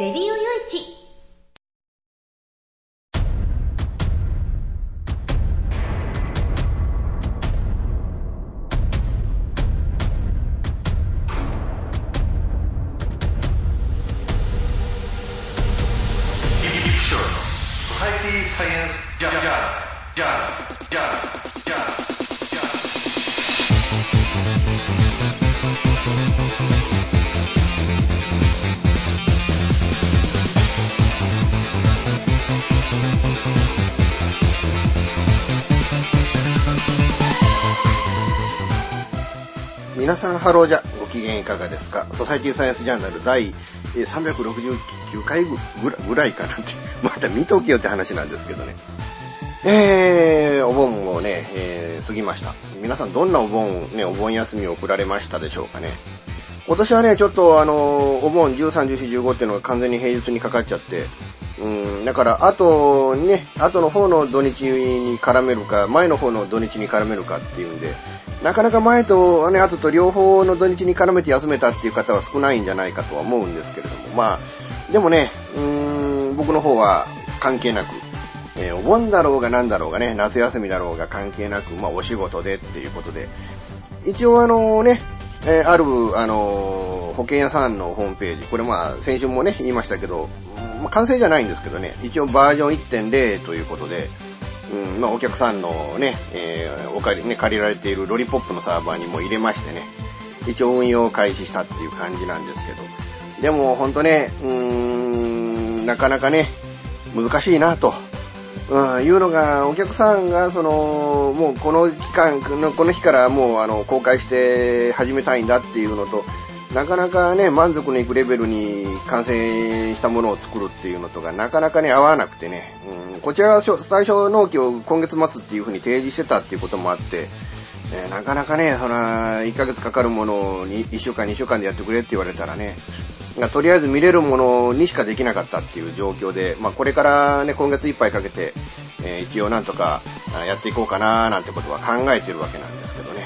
レディオハローじゃご機嫌いかがですかソサイティサイエンスジャーナル第369回ぐらぐらいかなってまた見とけよって話なんですけどねえー、お盆もね、えー過ぎました皆さんどんなお盆ねお盆休みを送られましたでしょうかね今年はねちょっとあのお盆131415っていうのが完全に平日にかかっちゃってうんだからあとね後の方の土日に絡めるか前の方の土日に絡めるかっていうんでなかなか前と、ね、後と両方の土日に絡めて休めたっていう方は少ないんじゃないかとは思うんですけれども、まあ、でもね、うーん、僕の方は関係なく、えーお盆だろうが何だろうがね、夏休みだろうが関係なく、まあ、お仕事でっていうことで、一応あのね、えーある、あの保険屋さんのホームページ、これまあ、先週もね、言いましたけど、まあ、完成じゃないんですけどね、一応バージョン1.0ということで、うんまあ、お客さんのね、えーお借り、ね、借りられているロリポップのサーバーにも入れましてね、一応運用を開始したっていう感じなんですけど、でも本当ね、うーん、なかなかね、難しいなと。うん、いうのが、お客さんが、その、もうこの期間、この日からもう、あの、公開して始めたいんだっていうのと、なかなかね、満足のいくレベルに完成したものを作るっていうのとが、なかなかね、合わなくてね、うん、こちらは最初納期を今月末っていう風に提示してたっていうこともあって、えーなかなかね、そら、1ヶ月かかるものをに1週間、2週間でやってくれって言われたらね、とりあえず見れるものにしかできなかったっていう状況で、まあ、これからね、今月いっぱいかけて、えー一応なんとかやっていこうかななんてことは考えてるわけなんですけどね。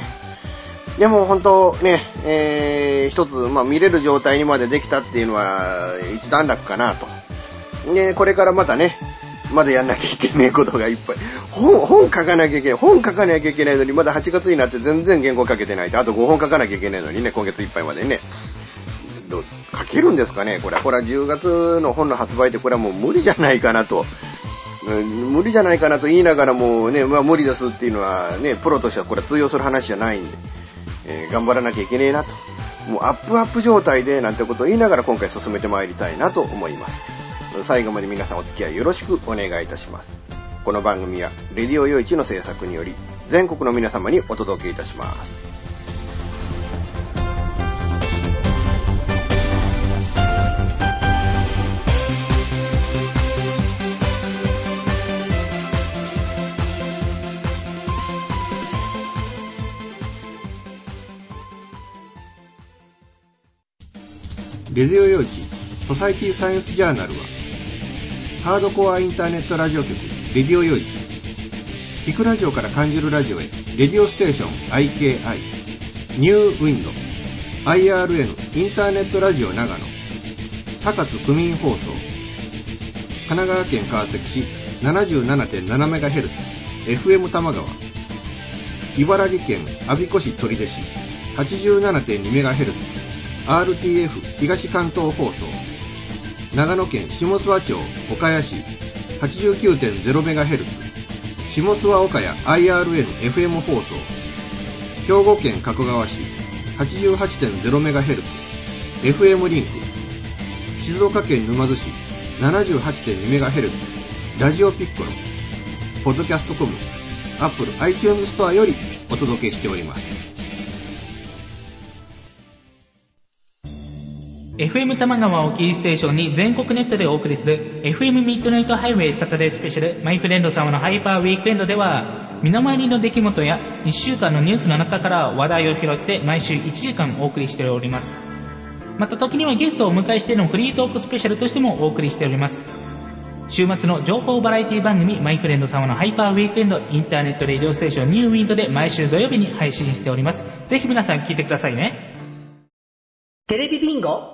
でも本当ね、えー一つ、まあ、見れる状態にまでできたっていうのは一段落かなと。で、これからまたね、まだやんなきゃいけないことがいっぱい。本、本書かなきゃいけない。本書かなきゃいけないのに、まだ8月になって全然原稿書けてないと。あと5本書かなきゃいけないのにね、今月いっぱいまでね。ど書けるんですかねこれは。これは10月の本の発売ってこれはもう無理じゃないかなと。無理じゃないかなと言いながらもね、まあ無理ですっていうのはね、プロとしてはこれは通用する話じゃないんで、えー頑張らなきゃいけねえなと。もうアップアップ状態でなんてことを言いながら今回進めてまいりたいなと思います。最後まで皆さんお付き合いよろしくお願いいたします。この番組は、レディオ用一の制作により、全国の皆様にお届けいたします。レディオ用地ソサイティサイエンスジャーナルはハードコアインターネットラジオ局レディオ用地聞くラジオから感じるラジオへレディオステーション IKI ニューウィンド IRN インターネットラジオ長野。高津区民放送。神奈川県川崎市 77.7MHz FM 玉川。茨城県我孫子市取手市 87.2MHz RTF 東関東放送長野県下諏訪町岡谷市 89.0MHz 下諏訪岡谷 IRN-FM 放送兵庫県加古川市 88.0MHz FM リンク静岡県沼津市 78.2MHz ラジオピッコロポッドキャストコム Apple iTunes ストアよりお届けしております。FM 玉川をキーステーションに全国ネットでお送りする FM ミッドナイトハイウェイサタデースペシャルマイフレンド様のハイパーウィークエンドでは身の回りの出来事や1週間のニュースの中から話題を拾って毎週1時間お送りしております。また時にはゲストをお迎えしてのフリートークスペシャルとしてもお送りしております。週末の情報バラエティ番組マイフレンド様のハイパーウィークエンドインターネットレディオステーションニューウィンドで毎週土曜日に配信しております。ぜひ皆さん聞いてくださいね。テレビビンゴ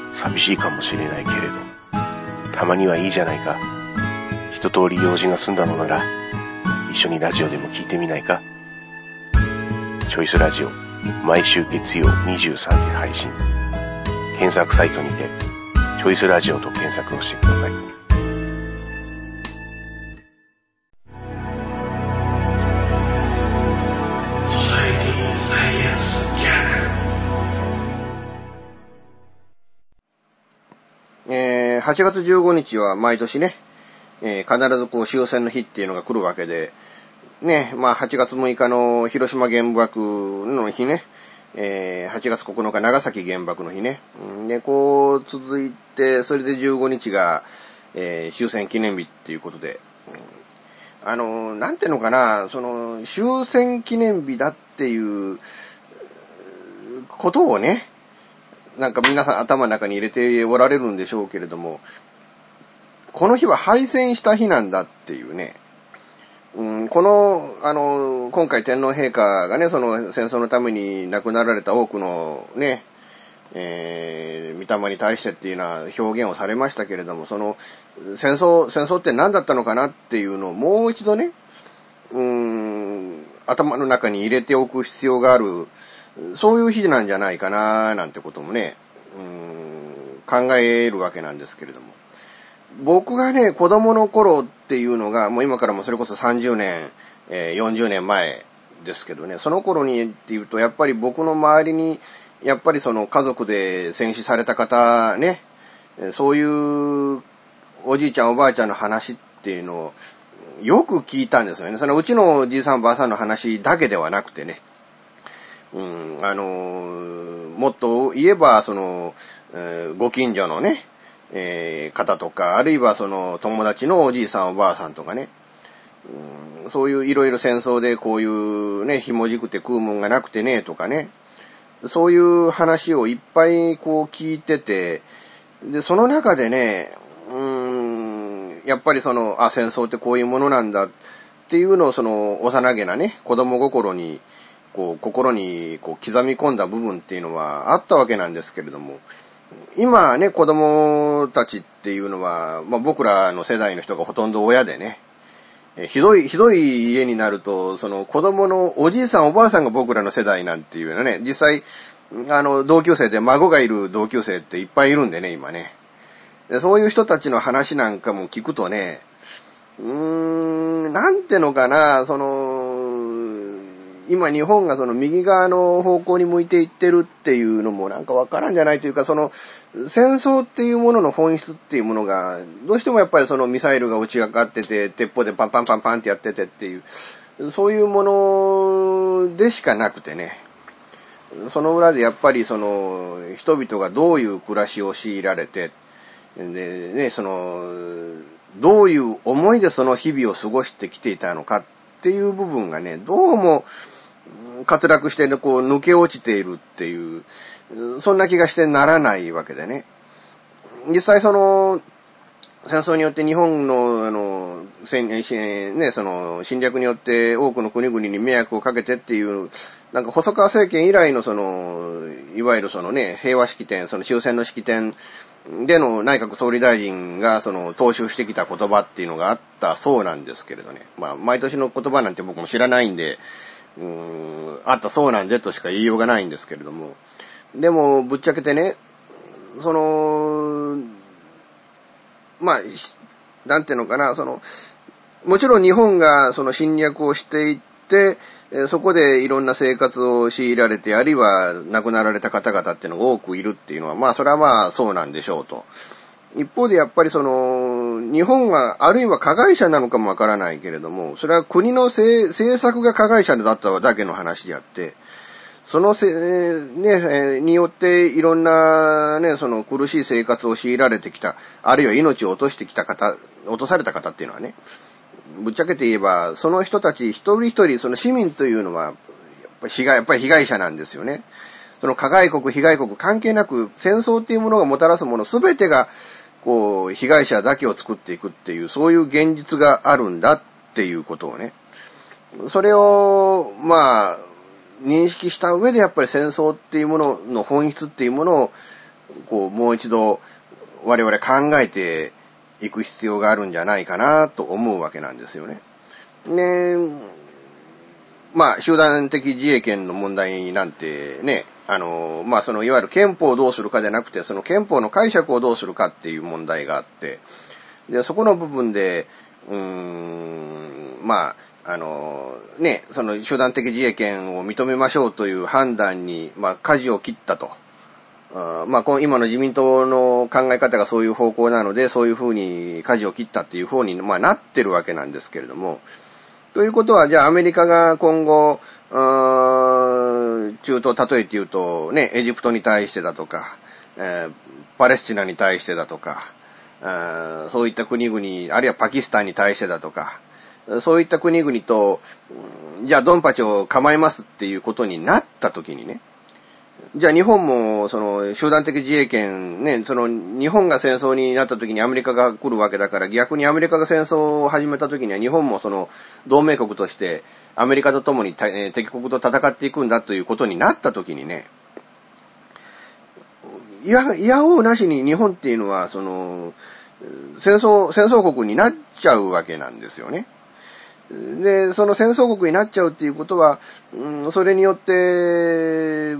寂しいかもしれないけれど、たまにはいいじゃないか。一通り用事が済んだのなら、一緒にラジオでも聞いてみないか。チョイスラジオ、毎週月曜23時配信。検索サイトにて、チョイスラジオと検索をしてください。8月15日は毎年ね、えー必ずこう終戦の日っていうのが来るわけで、ね、まあ8月6日の広島原爆の日ね、えー8月9日長崎原爆の日ね、で、こう続いて、それで15日が、えー終戦記念日っていうことで、あの、なんていうのかな、その、終戦記念日だっていうことをね、なんか皆さん頭の中に入れておられるんでしょうけれども、この日は敗戦した日なんだっていうね、うん、この、あの、今回天皇陛下がね、その戦争のために亡くなられた多くのね、えー、御霊に対してっていうような表現をされましたけれども、その、戦争、戦争って何だったのかなっていうのをもう一度ね、うん、頭の中に入れておく必要がある、そういう日なんじゃないかな、なんてこともね、うーん、考えるわけなんですけれども。僕がね、子供の頃っていうのが、もう今からもそれこそ30年、えー40年前ですけどね、その頃にっていうと、やっぱり僕の周りに、やっぱりその家族で戦死された方ね、そういうおじいちゃんおばあちゃんの話っていうのをよく聞いたんですよね。そのうちのおじいさんおばあさんの話だけではなくてね。うん、あのーもっと言えば、その、えーご近所のね、えー方とか、あるいはその友達のおじいさんおばあさんとかね、うんそういういろいろ戦争でこういうね、ひもじくて食うもんがなくてね、とかね、そういう話をいっぱいこう聞いてて、で、その中でね、うーん、やっぱりその、あ、戦争ってこういうものなんだっていうのをその幼げなね、子供心に、こう、心にこう刻み込んだ部分っていうのはあったわけなんですけれども、今ね、子供たちっていうのは、まあ僕らの世代の人がほとんど親でね、ひどい、ひどい家になると、その子供のおじいさんおばあさんが僕らの世代なんていうのね、実際、あの、同級生で孫がいる同級生っていっぱいいるんでね、今ね。そういう人たちの話なんかも聞くとね、うーん、なんてのかな、その、今日本がその右側の方向に向いていってるっていうのもなんかわからんじゃないというか、その戦争っていうものの本質っていうものが、どうしてもやっぱりそのミサイルが打ち上がってて、鉄砲でパンパンパンパンってやっててっていう、そういうものでしかなくてね。その裏でやっぱりその人々がどういう暮らしを強いられて、でね、その、どういう思いでその日々を過ごしてきていたのかっていう部分がね、どうも、滑落してね、こう抜け落ちているっていう、そんな気がしてならないわけでね。実際その、戦争によって日本の、あの、戦ね、その、侵略によって多くの国々に迷惑をかけてっていう、なんか細川政権以来のその、いわゆるそのね、平和式典、その終戦の式典での内閣総理大臣がその、踏襲してきた言葉っていうのがあったそうなんですけれどね。まあ、毎年の言葉なんて僕も知らないんで、うーん、あったそうなんでとしか言いようがないんですけれども。でも、ぶっちゃけてね、その、まあ、なんていうのかな、その、もちろん日本がその侵略をしていって、そこでいろんな生活を強いられて、あるいは亡くなられた方々っていうのが多くいるっていうのは、まあそれはまあそうなんでしょうと。一方でやっぱりその、日本はあるいは加害者なのかもわからないけれども、それは国の政策が加害者だっただけの話であって、そのせ、ね、によっていろんなね、その苦しい生活を強いられてきた、あるいは命を落としてきた方、落とされた方っていうのはね、ぶっちゃけて言えば、その人たち一人一人、その市民というのは、やっぱり被害、やっぱり被害者なんですよね。その加害国、被害国関係なく、戦争っていうものがもたらすものすべてが、こう、被害者だけを作っていくっていう、そういう現実があるんだっていうことをね。それを、まあ、認識した上でやっぱり戦争っていうものの本質っていうものを、こう、もう一度我々考えていく必要があるんじゃないかなと思うわけなんですよね。ねまあ、集団的自衛権の問題なんてね、あの、まあ、その、いわゆる憲法をどうするかじゃなくて、その憲法の解釈をどうするかっていう問題があって、で、そこの部分で、うーん、まあ、あの、ね、その集団的自衛権を認めましょうという判断に、まあ、舵を切ったと。あまあ、今の自民党の考え方がそういう方向なので、そういうふうに舵を切ったっていう方に、まあ、なってるわけなんですけれども、ということは、じゃあアメリカが今後、中東例えて言うと、ね、エジプトに対してだとか、えー、パレスチナに対してだとか、そういった国々、あるいはパキスタンに対してだとか、そういった国々と、じゃあドンパチを構えますっていうことになった時にね、じゃあ日本も、その、集団的自衛権、ね、その、日本が戦争になった時にアメリカが来るわけだから、逆にアメリカが戦争を始めた時には日本もその、同盟国として、アメリカと共に敵国と戦っていくんだということになった時にね、いや、いやおうなしに日本っていうのは、その、戦争、戦争国になっちゃうわけなんですよね。で、その戦争国になっちゃうっていうことは、うん、それによって、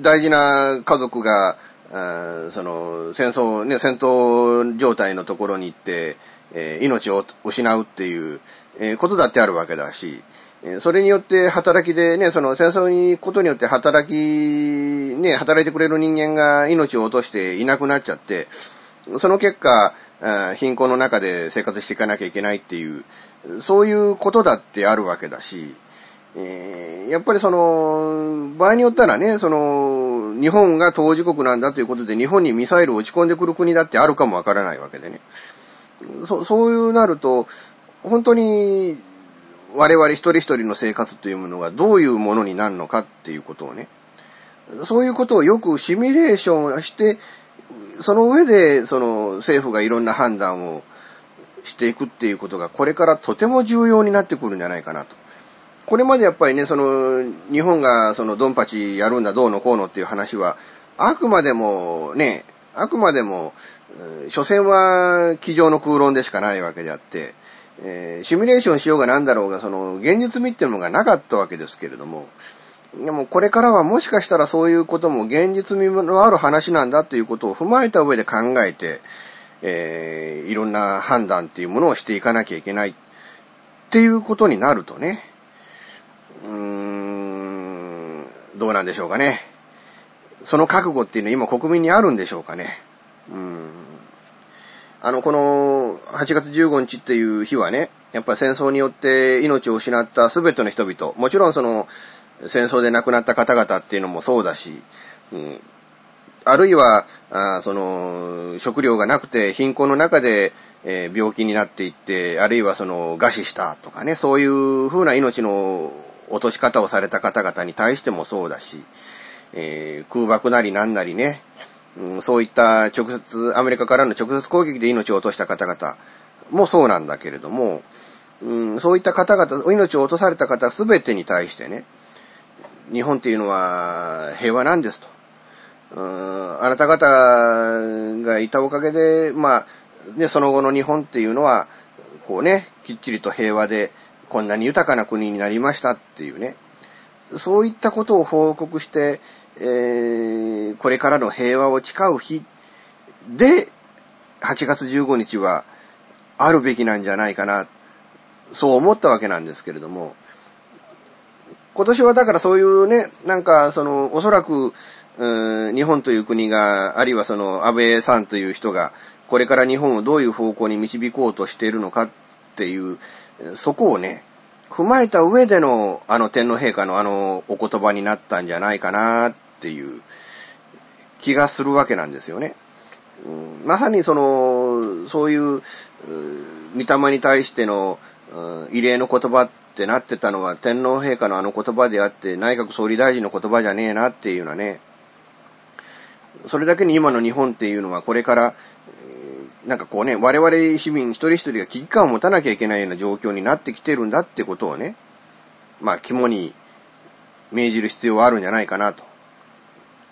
大事な家族が、その、戦争、ね、戦闘状態のところに行って、えー、命を失うっていう、えー、ことだってあるわけだし、それによって働きでね、その戦争に行くことによって働き、ね、働いてくれる人間が命を落としていなくなっちゃって、その結果、貧困の中で生活していかなきゃいけないっていう、そういうことだってあるわけだし、えー、やっぱりその、場合によったらね、その、日本が当事国なんだということで、日本にミサイルを撃ち込んでくる国だってあるかもわからないわけでね。そそういうなると、本当に、我々一人一人の生活というものがどういうものになるのかっていうことをね、そういうことをよくシミュレーションして、その上で、その政府がいろんな判断をしていくっていうことが、これからとても重要になってくるんじゃないかなと。これまでやっぱりね、その、日本がそのドンパチやるんだどうのこうのっていう話は、あくまでもね、あくまでも、所詮は机上の空論でしかないわけであって、えー、シミュレーションしようがなんだろうが、その、現実味っていうのがなかったわけですけれども、でもこれからはもしかしたらそういうことも現実味のある話なんだということを踏まえた上で考えて、えー、いろんな判断っていうものをしていかなきゃいけないっていうことになるとね、うーん、どうなんでしょうかね。その覚悟っていうのは今国民にあるんでしょうかね。うん。あの、この8月15日っていう日はね、やっぱり戦争によって命を失った全ての人々、もちろんその戦争で亡くなった方々っていうのもそうだし、うん、あるいは、あその、食料がなくて貧困の中で、えー、病気になっていって、あるいはその、餓死したとかね、そういう風な命の落とし方をされた方々に対してもそうだし、えー、空爆なりなんなりね、うん、そういった直接、アメリカからの直接攻撃で命を落とした方々もそうなんだけれども、うん、そういった方々、命を落とされた方すべてに対してね、日本っていうのは平和なんですと。うんあなた方がいたおかげで、まあ、ね、その後の日本っていうのは、こうね、きっちりと平和で、こんなに豊かな国になりましたっていうね、そういったことを報告して、えー、これからの平和を誓う日で、8月15日はあるべきなんじゃないかな、そう思ったわけなんですけれども、今年はだからそういうね、なんかその、おそらく、日本という国が、あるいはその安倍さんという人が、これから日本をどういう方向に導こうとしているのかっていう、そこをね、踏まえた上でのあの天皇陛下のあのお言葉になったんじゃないかなっていう気がするわけなんですよね。うん、まさにその、そういう、御霊に対しての、異例の言葉ってなってたのは天皇陛下のあの言葉であって内閣総理大臣の言葉じゃねえなっていうのはね、それだけに今の日本っていうのはこれから、なんかこうね、我々市民一人一人が危機感を持たなきゃいけないような状況になってきてるんだってことをね、まあ肝に銘じる必要はあるんじゃないかなと、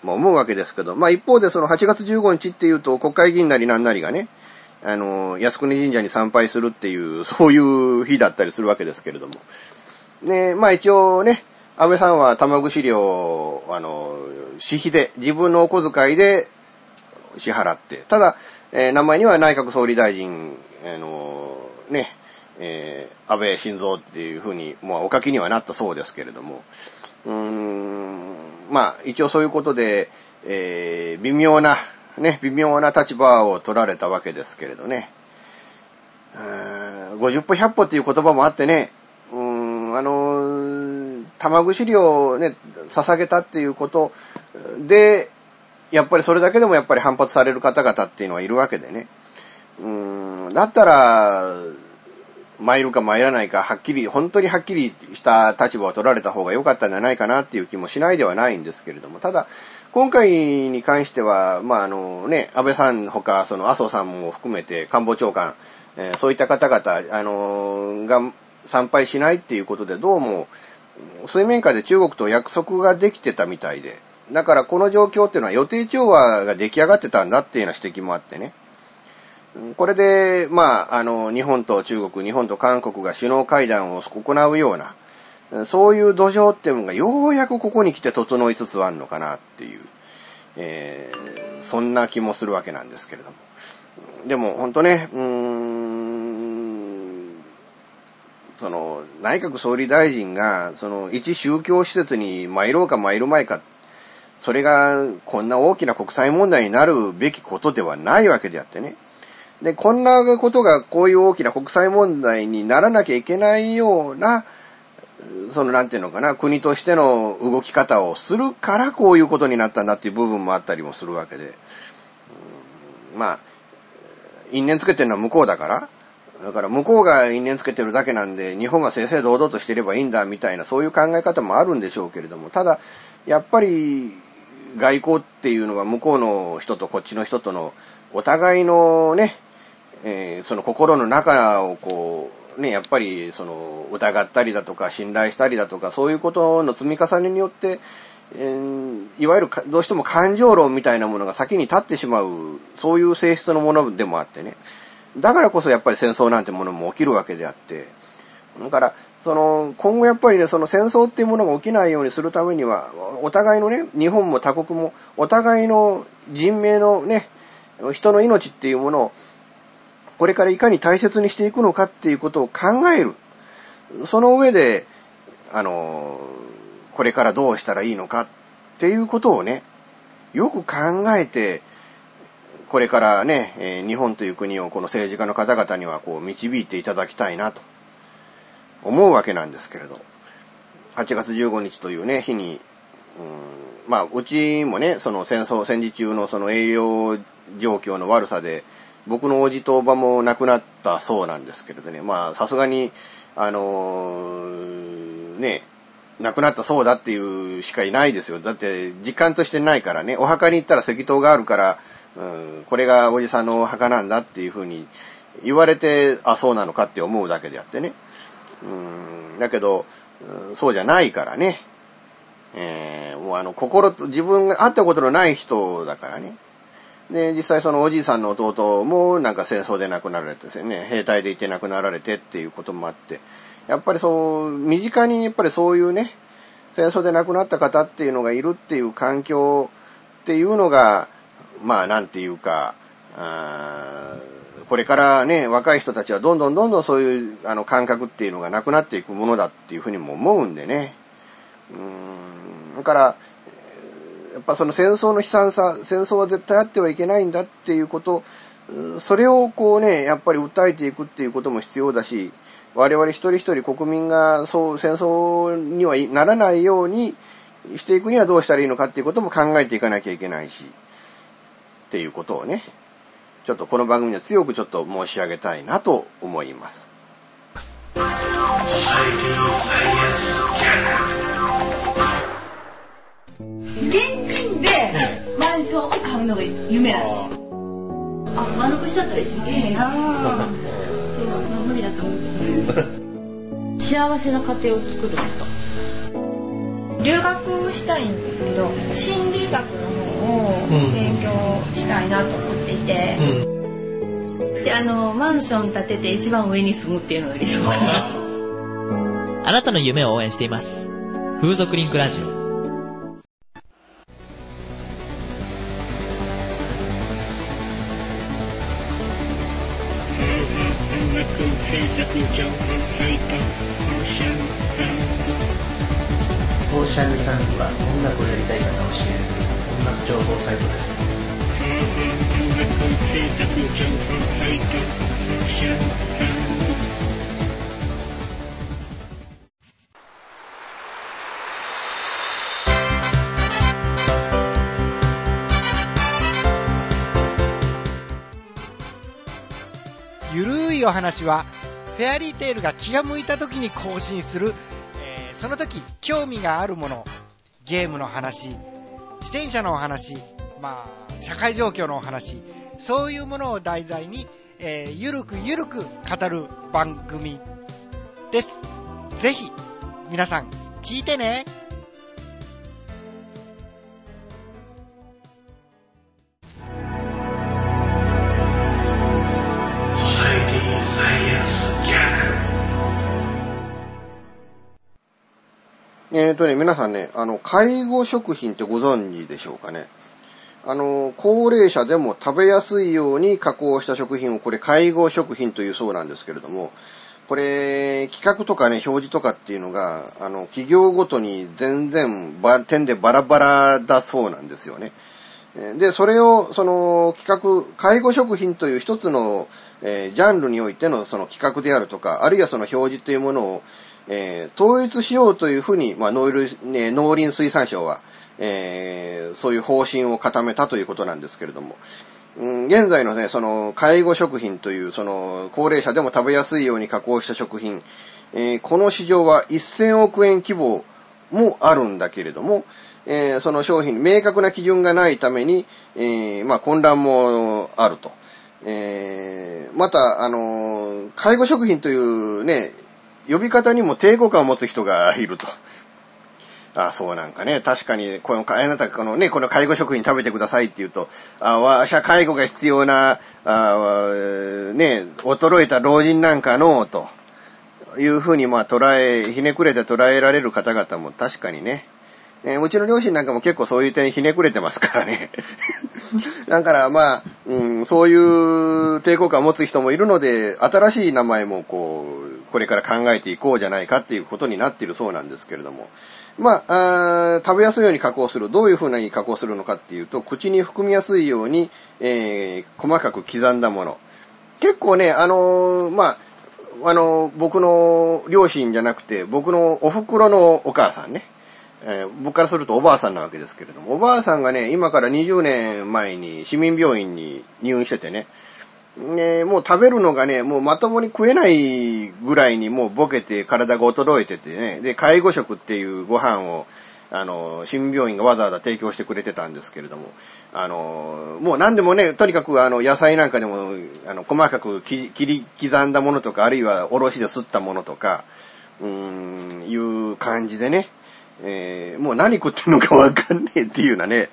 まあ思うわけですけど、まあ一方でその8月15日っていうと国会議員なりなんなりがね、あの、靖国神社に参拝するっていう、そういう日だったりするわけですけれども。ね、まあ一応ね、安倍さんは玉串料、あの、私費で、自分のお小遣いで支払って、ただ、えー名前には内閣総理大臣、あの、ね、えー安倍晋三っていうふうに、まあお書きにはなったそうですけれども、うーん、まあ一応そういうことで、えー微妙な、ね、微妙な立場を取られたわけですけれどね。うーん50歩100歩っていう言葉もあってね、うーん、あのー、玉串料をね、捧げたっていうことで、やっぱりそれだけでもやっぱり反発される方々っていうのはいるわけでね。うーん、だったら、参るか参らないか、はっきり、本当にはっきりした立場を取られた方が良かったんじゃないかなっていう気もしないではないんですけれども、ただ、今回に関しては、まあ、あのね、安倍さんほか、その麻生さんも含めて官房長官、えーそういった方々、あのが参拝しないっていうことで、どうも、水面下で中国と約束ができてたみたいで、だからこの状況っていうのは予定調和が出来上がってたんだっていうような指摘もあってね。これで、まあ、あの、日本と中国、日本と韓国が首脳会談を行うような、そういう土壌っていうのがようやくここに来て整いつつあるのかなっていう、えーそんな気もするわけなんですけれども。でも、ほんとね、うーん、その、内閣総理大臣が、その、一宗教施設に参ろうか参るまいか、それがこんな大きな国際問題になるべきことではないわけであってね。で、こんなことがこういう大きな国際問題にならなきゃいけないような、そのなんていうのかな、国としての動き方をするからこういうことになったんだっていう部分もあったりもするわけで。まあ、因縁つけてるのは向こうだから、だから向こうが因縁つけてるだけなんで、日本が正々堂々としていればいいんだみたいな、そういう考え方もあるんでしょうけれども、ただ、やっぱり、外交っていうのは向こうの人とこっちの人とのお互いのね、えーその心の中をこう、ね、やっぱりその疑ったりだとか信頼したりだとかそういうことの積み重ねによって、えーいわゆるどうしても感情論みたいなものが先に立ってしまう、そういう性質のものでもあってね。だからこそやっぱり戦争なんてものも起きるわけであって。だから、その、今後やっぱりね、その戦争っていうものが起きないようにするためには、お互いのね、日本も他国も、お互いの人命のね、人の命っていうものを、これからいかに大切にしていくのかっていうことを考える。その上で、あの、これからどうしたらいいのかっていうことをね、よく考えて、これからね、日本という国をこの政治家の方々にはこう導いていただきたいなと思うわけなんですけれど、8月15日というね、日に、うん、まあ、うちもね、その戦争、戦時中のその栄養状況の悪さで、僕のおじとおばも亡くなったそうなんですけれどね、まあ、さすがに、あのーね、亡くなったそうだっていうしかいないですよ。だって、実感としてないからね、お墓に行ったら石塔があるから、うん、これがおじさんのお墓なんだっていうふうに言われて、あ、そうなのかって思うだけであってね。うん、だけど、そうじゃないからね。えーもうあの、心と、自分が会ったことのない人だからね。で、実際そのおじいさんの弟もなんか戦争で亡くなられてですね、兵隊でいて亡くなられてっていうこともあって、やっぱりそう、身近にやっぱりそういうね、戦争で亡くなった方っていうのがいるっていう環境っていうのが、まあなんていうか、あこれからね、若い人たちはどんどんどんどんそういうあの感覚っていうのがなくなっていくものだっていうふうにも思うんでね。うーん、だから、やっぱその戦争の悲惨さ、戦争は絶対あってはいけないんだっていうこと、それをこうね、やっぱり訴えていくっていうことも必要だし、我々一人一人国民がそう戦争にはならないようにしていくにはどうしたらいいのかっていうことも考えていかなきゃいけないし、っていうことをね、ちょっとこの番組では強くちょっと申し上げたいなと思います。現金でマンションを買うのが夢なんですよ。あ、丸腰だったら一番いいな そう、まあ、無理だと思う。幸せな家庭を作ること。留学したいんですけど心理学の方を勉強したいなと思っていて、で、あの、マンション建てて一番上に住むっていうのが理想かな。あなたの夢を応援しています。風俗リンクラジオ。話は、フェアリーテールが気が向いた時に更新する、えーその時興味があるもの、ゲームの話、自転車のお話、まあ、社会状況のお話、そういうものを題材に、えーゆるくゆるく語る番組です。ぜひ、皆さん、聞いてね。えーとね、皆さんね、あの、介護食品ってご存知でしょうかね？あの、高齢者でも食べやすいように加工した食品を、これ介護食品というそうなんですけれども、これ、企画とかね、表示とかっていうのが、あの、企業ごとに全然、ば、点でバラバラだそうなんですよね。で、それを、その、企画、介護食品という一つの、えージャンルにおいてのその企画であるとか、あるいはその表示というものを、えー統一しようというふうに、まあ、農林ね農林水産省は、えーそういう方針を固めたということなんですけれども、うん現在のね、その、介護食品という、その、高齢者でも食べやすいように加工した食品、えーこの市場は1000億円規模もあるんだけれども、えーその商品、明確な基準がないために、えーまあ、混乱もあると。えーまた、あの介護食品というね、呼び方にも抵抗感を持つ人がいると。あそうなんかね、確かに、この、あなた、このね、この介護食品食べてくださいって言うと、あわしゃ介護が必要な、あね、衰えた老人なんかの、というふうに、まあ、捉え、ひねくれて捉えられる方々も確かにね、えーうちの両親なんかも結構そういう点ひねくれてますからね。だからまあ、うん、そういう抵抗感を持つ人もいるので、新しい名前もこう、これから考えていこうじゃないかっていうことになっているそうなんですけれども。まあ、あ食べやすいように加工する。どういうふうに加工するのかっていうと、口に含みやすいように、えー細かく刻んだもの。結構ね、あのーまあ、あのー僕の両親じゃなくて、僕のお袋のお母さんね。えー僕からするとおばあさんなわけですけれども、おばあさんがね、今から20年前に市民病院に入院しててね、ねもう食べるのがね、もうまともに食えないぐらいにもうボケて体が衰えててね、で、介護食っていうご飯を、あの、市民病院がわざわざ提供してくれてたんですけれども、あの、もう何でもね、とにかくあの、野菜なんかでも、あの、細かく切り刻んだものとか、あるいはおろしですったものとか、うーん、いう感じでね、えーもう何食ってんのかわかんねえっていうようなね、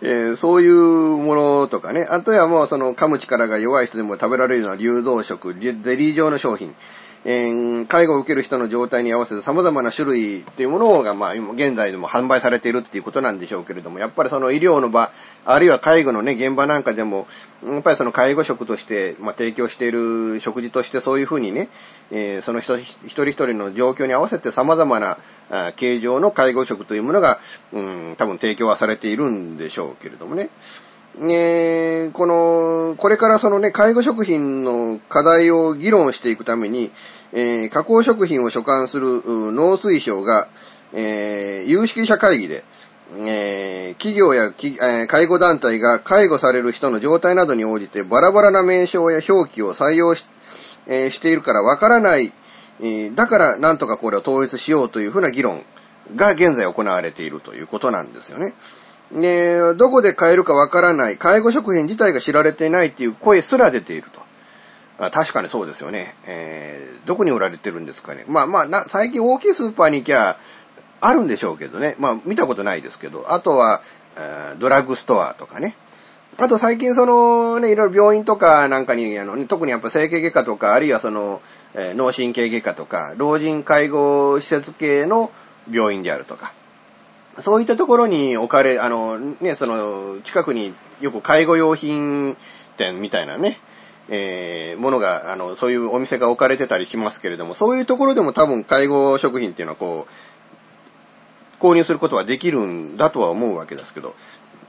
えーそういうものとかね、あとはもうその噛む力が弱い人でも食べられるような流動食、ゼリー状の商品、えー介護を受ける人の状態に合わせて様々な種類っていうものが、まあ、今現在でも販売されているっていうことなんでしょうけれども、やっぱりその医療の場、あるいは介護のね、現場なんかでも、やっぱりその介護食として、まあ、提供している食事としてそういうふうにね、えーその人一人一人の状況に合わせて様々な形状の介護食というものが、うん、多分提供はされているんでしょうけれどもね。ねこの、これからそのね、介護食品の課題を議論していくために、えー加工食品を所管する農水省が、えー有識者会議で、えー企業や、えー介護団体が介護される人の状態などに応じてバラバラな名称や表記を採用し,、えーしているからわからない、えーだからなんとかこれを統一しようというふうな議論が現在行われているということなんですよね。で、どこで買えるかわからない、介護食品自体が知られていないっていう声すら出ていると。あ確かにそうですよね。えーどこに売られてるんですかね。まあまあな、最近大きいスーパーに行きゃ、あるんでしょうけどね。まあ見たことないですけど。あとは、ドラッグストアとかね。あと最近そのね、いろいろ病院とかなんかに、あのね、特にやっぱ整形外科とか、あるいはその、えー脳神経外科とか、老人介護施設系の病院であるとか。そういったところに置かれ、あの、ね、その、近くによく介護用品店みたいなね、えーものが、あの、そういうお店が置かれてたりしますけれども、そういうところでも多分介護食品っていうのはこう、購入することはできるんだとは思うわけですけど、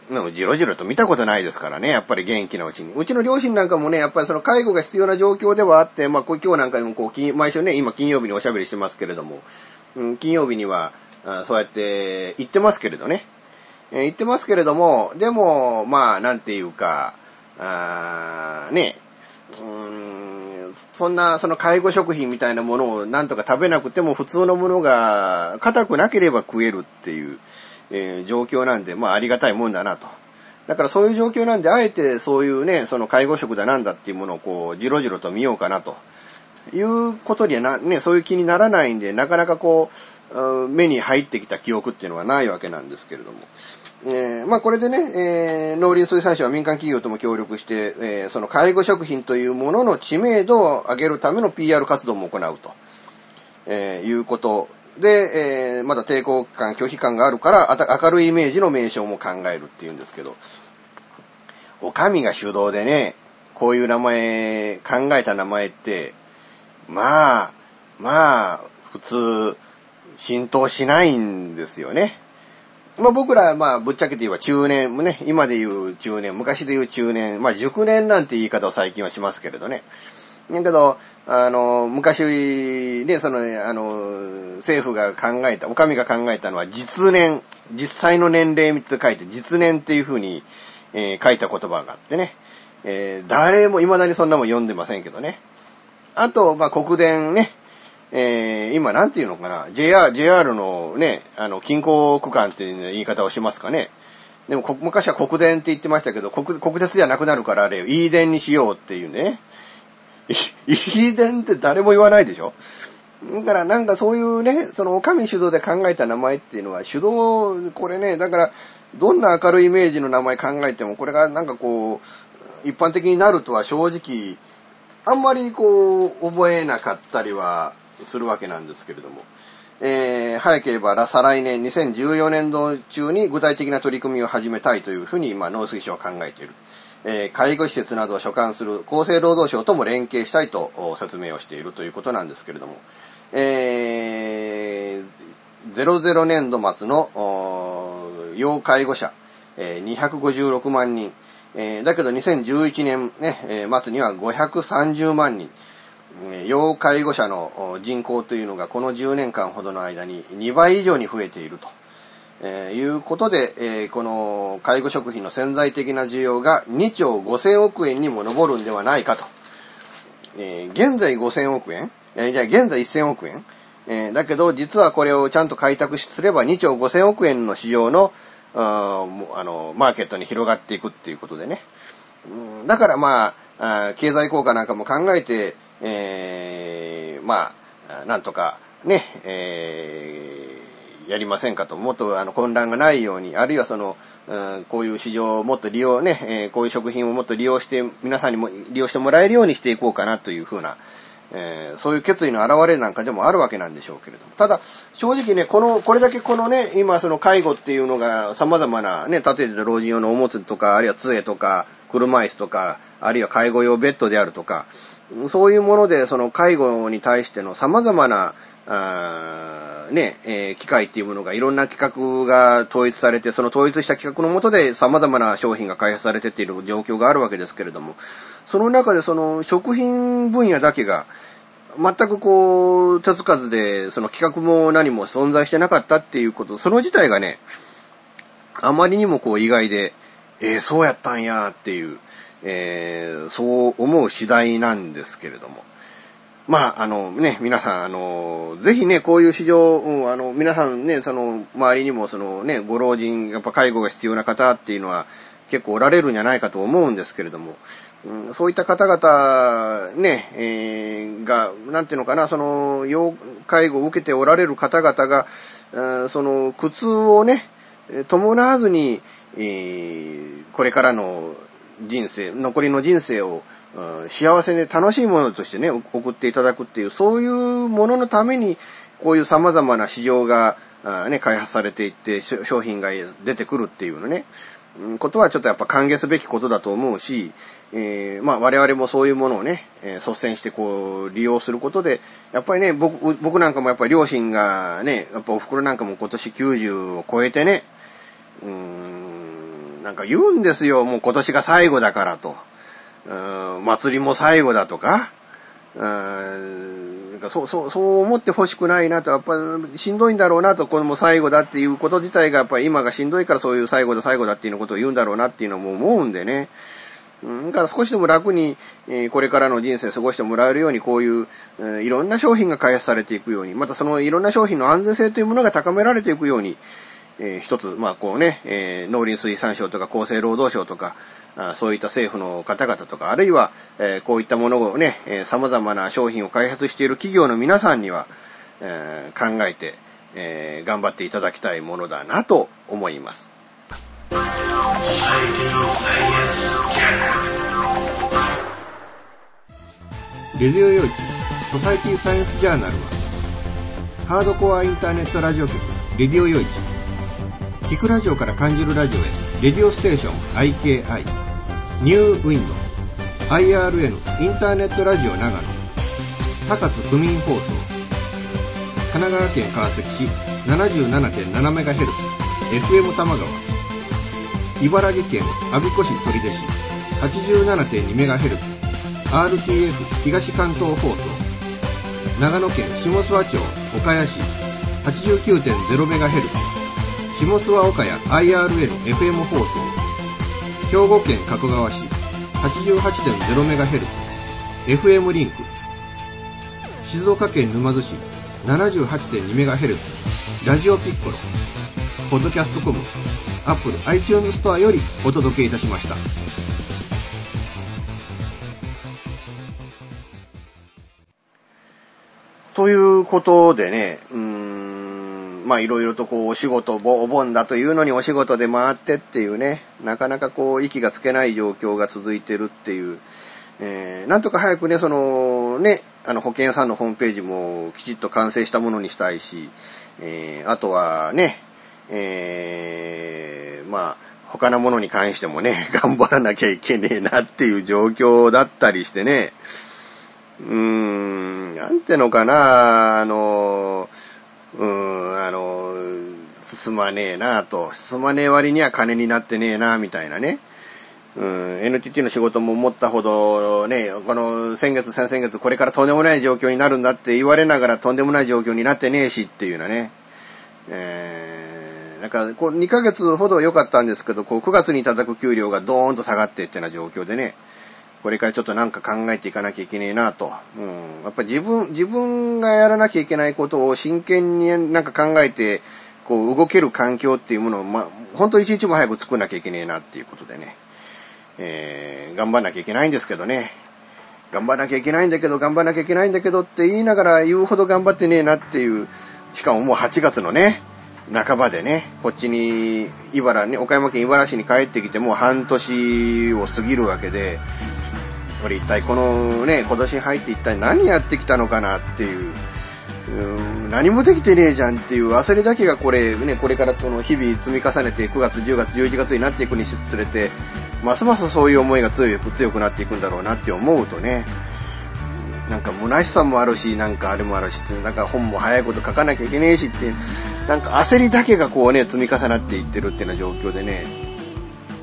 でもじろじろと見たことないですからね、やっぱり元気なうちに。うちの両親なんかもね、やっぱりその介護が必要な状況ではあって、まあ今日なんかでもこう、毎週ね、今金曜日におしゃべりしてますけれども、うん、金曜日には、そうやって言ってますけれどね。言ってますけれども、でも、まあ、なんていうか、あーね、うーんそんな、その介護食品みたいなものをなんとか食べなくても普通のものが硬くなければ食えるっていう、えー状況なんで、まあありがたいもんだなと。だからそういう状況なんで、あえてそういうね、その介護食だなんだっていうものをこう、じろじろと見ようかなと。いうことにはな、ね、そういう気にならないんで、なかなかこう、目に入ってきた記憶っていうのはないわけなんですけれども。えーまあこれでね、えー農林水産省は民間企業とも協力して、えーその介護食品というものの知名度を上げるための PR 活動も行うと、えーいうことで、えーまだ抵抗感、拒否感があるから、あ明るいイメージの名称も考えるっていうんですけど、お上が主導でね、こういう名前、考えた名前って、まあ、まあ、普通、浸透しないんですよね。まあ僕らは、まあぶっちゃけて言えば中年も、ね、今で言う中年、昔で言う中年、まあ熟年なんて言い方を最近はしますけれどね。だけど、あの、昔、ね、その、あの、政府が考えた、お上が考えたのは実年、実際の年齢って書いて実年っていう風に、えー書いた言葉があってね。えー誰も未だにそんなもん読んでませんけどね。あと、まあ、国電ね、えー今なんていうのかな、JR、JR のね、あの、近郊区間っていう言い方をしますかね？でも、昔は国電って言ってましたけど、国、国鉄じゃなくなるからあれ、E 電にしようっていうね。E 電って誰も言わないでしょ？だからなんかそういうね、そのお上主導で考えた名前っていうのは、主導、これね、だから、どんな明るいイメージの名前考えても、これがなんかこう、一般的になるとは正直、あんまりこう、覚えなかったりはするわけなんですけれども。えー早ければ再来年2014年度中に具体的な取り組みを始めたいというふうに今農水省は考えている。えー介護施設などを所管する厚生労働省とも連携したいと説明をしているということなんですけれども、えー、00年度末のお要介護者、えー256万人、えーだけど2011年、ねえー末には530万人、要介護者の人口というのがこの10年間ほどの間に2倍以上に増えていると。えいうことで、えこの介護食品の潜在的な需要が2兆5000億円にも上るんではないかと。え現在5000億円えじゃあ現在1000億円えだけど実はこれをちゃんと開拓すれば2兆5000億円の市場のあのマーケットに広がっていくっていうことでね。だからまあ、経済効果なんかも考えて、えーまあ、なんとかね、えーやりませんかと、もっとあの混乱がないように、あるいはその、うんこういう市場をもっと利用ね、えーこういう食品をもっと利用して、皆さんにも利用してもらえるようにしていこうかなというふうな、えーそういう決意の表れなんかでもあるわけなんでしょうけれども。ただ、正直ね、この、これだけこのね、今その介護っていうのが様々なね、例えば老人用のおむつとか、あるいは杖とか、車椅子とか、あるいは介護用ベッドであるとか、そういうもので、その介護に対しての様々な、あね、えー機械っていうものがいろんな企画が統一されて、その統一した企画のもとで様々な商品が開発されてっている状況があるわけですけれども、その中でその食品分野だけが、全くこう、手つかずで、その企画も何も存在してなかったっていうこと、その自体がね、あまりにもこう意外で、えーそうやったんやっていう、えーそう思う次第なんですけれども。まあ、あのね、皆さん、あの、ぜひね、こういう市場、うん、あの、皆さんね、その、周りにも、そのね、ご老人、やっぱ介護が必要な方っていうのは結構おられるんじゃないかと思うんですけれども、うん、そういった方々、ね、えー、が、なんていうのかな、その、要介護を受けておられる方々が、うん、その、苦痛をね、伴わずに、えー、これからの人生、残りの人生を、幸せで楽しいものとしてね、送っていただくっていう、そういうもののために、こういう様々な市場が、ね、開発されていって、商品が出てくるっていうのね、ことはちょっとやっぱ歓迎すべきことだと思うし、えー、まあ我々もそういうものをね、えー、率先してこう利用することで、やっぱりね、僕、僕なんかもやっぱり両親がね、やっぱお袋なんかも今年90を超えてね、うん、なんか言うんですよ、もう今年が最後だからと。うん祭りも最後だとか、うんなんかそう、そう、そう思ってほしくないなと、やっぱしんどいんだろうなと、これも最後だっていうこと自体が、やっぱり今がしんどいからそういう最後だ最後だっていうことを言うんだろうなっていうのも思うんでね。だから少しでも楽に、これからの人生過ごしてもらえるように、こういう、いろんな商品が開発されていくように、またそのいろんな商品の安全性というものが高められていくように、えー、一つ、まあこうね、えー、農林水産省とか厚生労働省とか、あそういった政府の方々とか、あるいは、えー、こういったものをね、えー、様々な商品を開発している企業の皆さんには、えー、考えて、えー、頑張っていただきたいものだなと思います。レディオ用地ソサイティサイエンスジャーナルはハードコアインターネットラジオ局レディオ用地聞くラジオから感じるラジオへ、レディオステーション IKI、ニューウィンド、IRN インターネットラジオ長野、高津区民放送、神奈川県川崎市 77.7MHz、FM 玉川、茨城県阿鼻子市取手市。87.2MHz、RTF 東関東放送、長野県下諏訪町岡谷市。89.0MHz、下諏訪岡谷 IRL FM 放送。兵庫県加古川市 88.0MHz FM リンク。静岡県沼津市 78.2MHz ラジオピッコロ。ポッドキャストコムアップル iTunes ストアよりお届けいたしました。ということでね、うんまあいろいろとこうお仕事、お盆だというのにお仕事で回ってっていうね、なかなかこう息がつけない状況が続いてるっていう、えー、なんとか早くね、そのね、あの保険屋さんのホームページもきちっと完成したものにしたいし、えー、あとはね、えー、まあ、他のものに関してもね、頑張らなきゃいけねえなっていう状況だったりしてね、うーん、なんてのかな、あのー、うーん、あの、進まねえなと、進まねえ割には金になってねえなみたいなね。うん、NTT の仕事も思ったほどね、この先月、先々月、これからとんでもない状況になるんだって言われながらとんでもない状況になってねえしっていうのはね。えー、なんか、こう2ヶ月ほど良かったんですけど、こう9月にいただく給料がドーンと下がってってな状況でね。これからちょっとなんか考えていかなきゃいけねえなと。うん。やっぱ自分、自分がやらなきゃいけないことを真剣になんか考えて、こう動ける環境っていうものを、まあ、本当一日も早く作んなきゃいけねえなっていうことでね。えー、頑張んなきゃいけないんですけどね。頑張んなきゃいけないんだけど、頑張んなきゃいけないんだけどって言いながら言うほど頑張ってねえなっていう、しかももう8月のね、半ばでね、こっちに、茨ね、岡山県茨市に帰ってきてもう半年を過ぎるわけで、これ一体このね、今年入って一体何やってきたのかなっていう、うん何もできてねえじゃんっていう焦りだけがこれ、ね、これからその日々積み重ねて9月、10月、11月になっていくにつれて、ますますそういう思いが強く強くなっていくんだろうなって思うとね、なんか虚しさもあるし、なんかあれもあるし、なんか本も早いこと書かなきゃいけねえしって、なんか焦りだけがこうね、積み重なっていってるっていうような状況でね、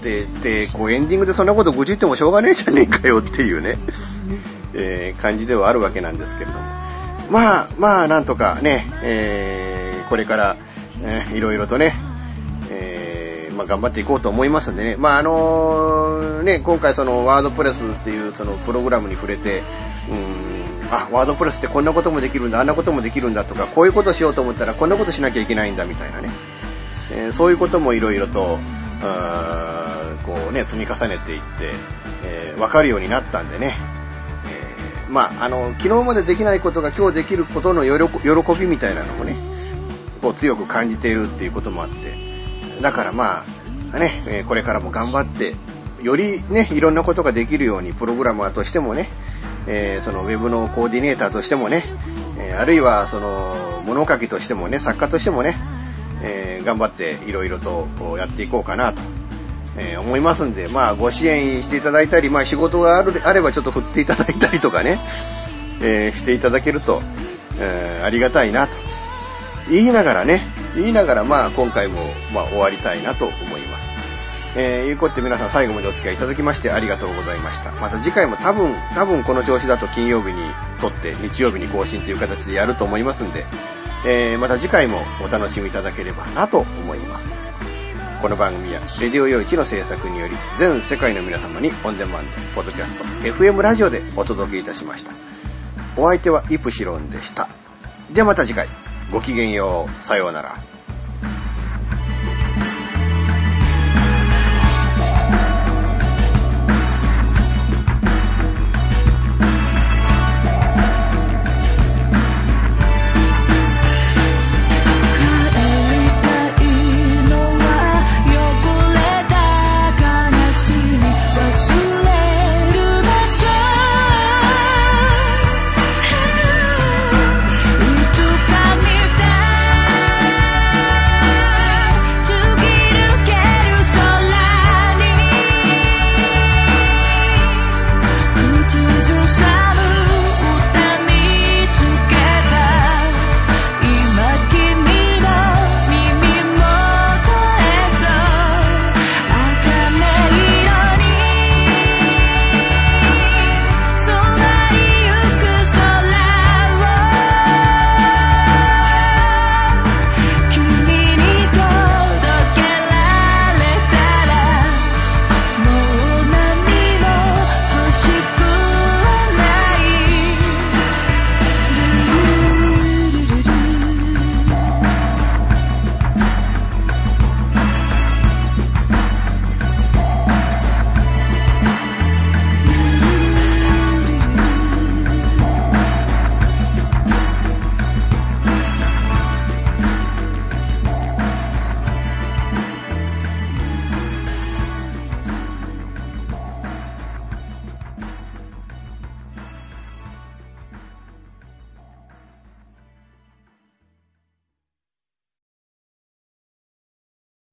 で、で、こうエンディングでそんなこと愚痴ってもしょうがねえじゃねえかよっていうね、えー、感じではあるわけなんですけれども。まあ、まあ、なんとかね、えー、これから、えー、いろいろとね、え、まあ、頑張っていこうと思いますんでね。まあ、あのー、ね、今回そのワードプレスっていうそのプログラムに触れて、うんあ、ワードプレスってこんなこともできるんだ、あんなこともできるんだとか、こういうことしようと思ったらこんなことしなきゃいけないんだみたいなね。えー、そういうこともいろいろと、こうね、積み重ねていって、えー、わかるようになったんでね。えー、まあ、あの、昨日までできないことが今日できることの喜びみたいなのもね、こう強く感じているっていうこともあって、だからまあ、ね、これからも頑張って、よりね、いろんなことができるように、プログラマーとしてもね、えー、そのウェブのコーディネーターとしてもね、えー、あるいはその物書きとしてもね、作家としてもね、えー、頑張っていろいろとやっていこうかなと、え思いますんで、まあご支援していただいたり、まあ仕事があるあればちょっと振っていただいたりとかね、えしていただけると、えありがたいなと言いながらね、言いながらまあ今回もまあ終わりたいなと思います。えー、いうことで皆さん最後までお付き合いいただきましてありがとうございました。また次回も多分、多分この調子だと金曜日に撮って日曜日に更新という形でやると思いますんで、えー、また次回もお楽しみいただければなと思います。この番組は、レディオ用一の制作により、全世界の皆様にオンデマンド、ポッドキャスト、FM ラジオでお届けいたしました。お相手はイプシロンでした。ではまた次回、ごきげんよう、さようなら。